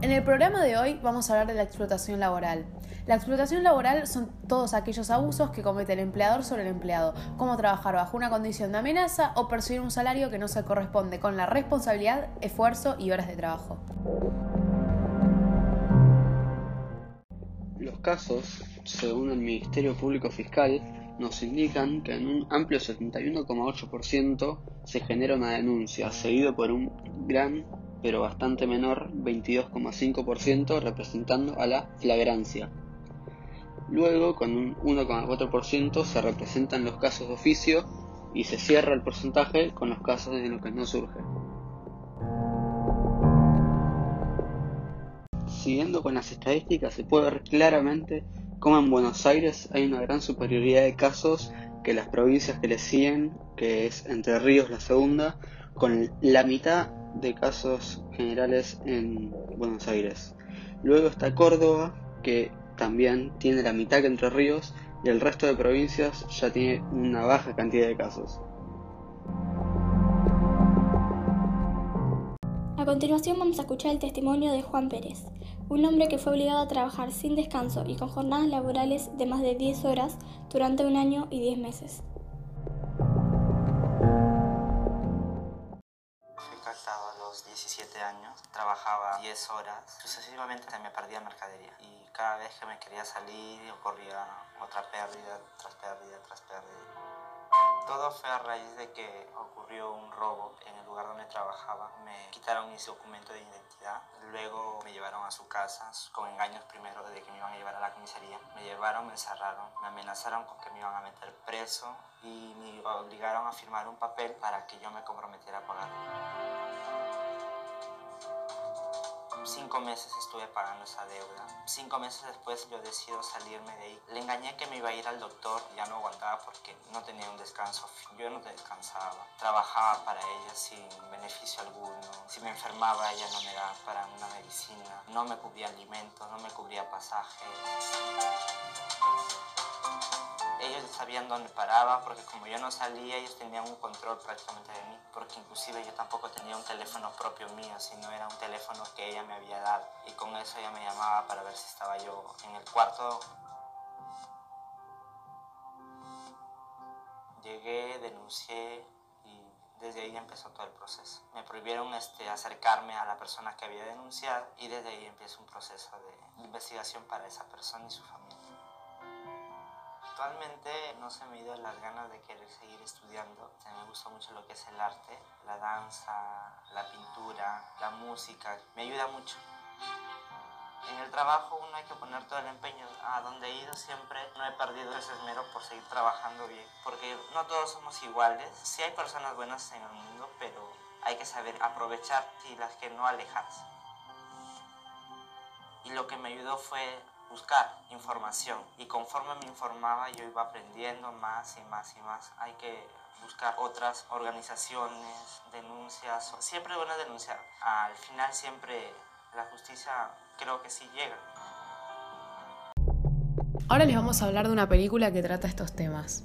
En el programa de hoy vamos a hablar de la explotación laboral. La explotación laboral son todos aquellos abusos que comete el empleador sobre el empleado, como trabajar bajo una condición de amenaza o percibir un salario que no se corresponde con la responsabilidad, esfuerzo y horas de trabajo. Los casos, según el Ministerio Público Fiscal, nos indican que en un amplio 71,8% se genera una denuncia, seguido por un gran pero bastante menor 22,5% representando a la flagrancia. Luego, con un 1,4% se representan los casos de oficio y se cierra el porcentaje con los casos en los que no surge. Siguiendo con las estadísticas, se puede ver claramente cómo en Buenos Aires hay una gran superioridad de casos que las provincias que le siguen, que es Entre Ríos la segunda, con la mitad de casos generales en Buenos Aires. Luego está Córdoba, que también tiene la mitad que Entre Ríos, y el resto de provincias ya tiene una baja cantidad de casos. A continuación vamos a escuchar el testimonio de Juan Pérez, un hombre que fue obligado a trabajar sin descanso y con jornadas laborales de más de 10 horas durante un año y 10 meses. Trabajaba 10 horas, sucesivamente se me perdía mercadería y cada vez que me quería salir ocurría otra pérdida tras pérdida tras pérdida. Todo fue a raíz de que ocurrió un robo en el lugar donde trabajaba. Me quitaron mis documentos de identidad. Luego me llevaron a su casa con engaños primero de que me iban a llevar a la comisaría. Me llevaron, me encerraron, me amenazaron con que me iban a meter preso y me obligaron a firmar un papel para que yo me comprometiera a pagar. Cinco meses estuve pagando esa deuda. Cinco meses después yo decido salirme de ahí. Le engañé que me iba a ir al doctor, ya no aguantaba porque no tenía un descanso. Yo no descansaba. Trabajaba para ella sin beneficio alguno. Si me enfermaba ella no me daba para una medicina. No me cubría alimentos, no me cubría pasaje ellos sabían dónde paraba, porque como yo no salía, ellos tenían un control prácticamente de mí, porque inclusive yo tampoco tenía un teléfono propio mío, sino era un teléfono que ella me había dado, y con eso ella me llamaba para ver si estaba yo en el cuarto. Llegué, denuncié y desde ahí empezó todo el proceso. Me prohibieron este, acercarme a la persona que había denunciado y desde ahí empieza un proceso de investigación para esa persona y su familia. Actualmente no se me ido las ganas de querer seguir estudiando. me gusta mucho lo que es el arte, la danza, la pintura, la música. Me ayuda mucho. En el trabajo uno hay que poner todo el empeño. A donde he ido siempre no he perdido ese esmero por seguir trabajando bien. Porque no todos somos iguales. Sí hay personas buenas en el mundo, pero hay que saber aprovechar y las que no alejarse. Y lo que me ayudó fue buscar información y conforme me informaba yo iba aprendiendo más y más y más. Hay que buscar otras organizaciones, denuncias, siempre es bueno denunciar. Al final siempre la justicia creo que sí llega. Ahora les vamos a hablar de una película que trata estos temas.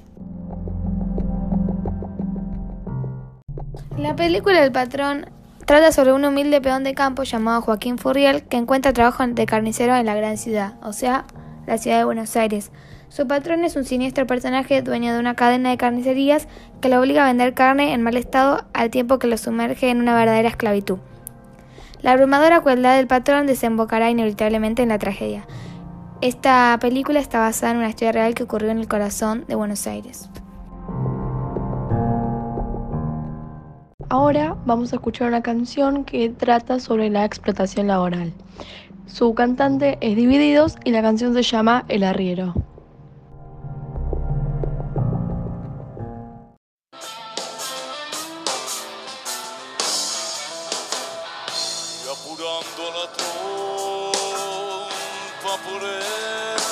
La película El patrón Trata sobre un humilde peón de campo llamado Joaquín Furriel que encuentra trabajo de carnicero en la gran ciudad, o sea, la ciudad de Buenos Aires. Su patrón es un siniestro personaje dueño de una cadena de carnicerías que lo obliga a vender carne en mal estado al tiempo que lo sumerge en una verdadera esclavitud. La abrumadora crueldad del patrón desembocará inevitablemente en la tragedia. Esta película está basada en una historia real que ocurrió en el corazón de Buenos Aires. Ahora vamos a escuchar una canción que trata sobre la explotación laboral. Su cantante es Divididos y la canción se llama El Arriero. las penas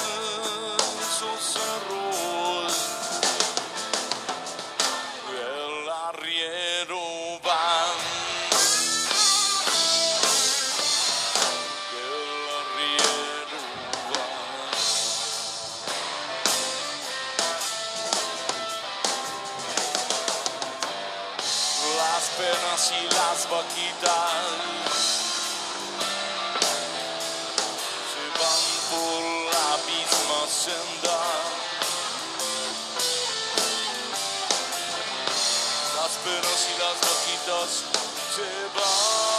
dzieci las Pakistan Czy pan pula pismo szynda Las Pyrosi, las Pakitos Czy pan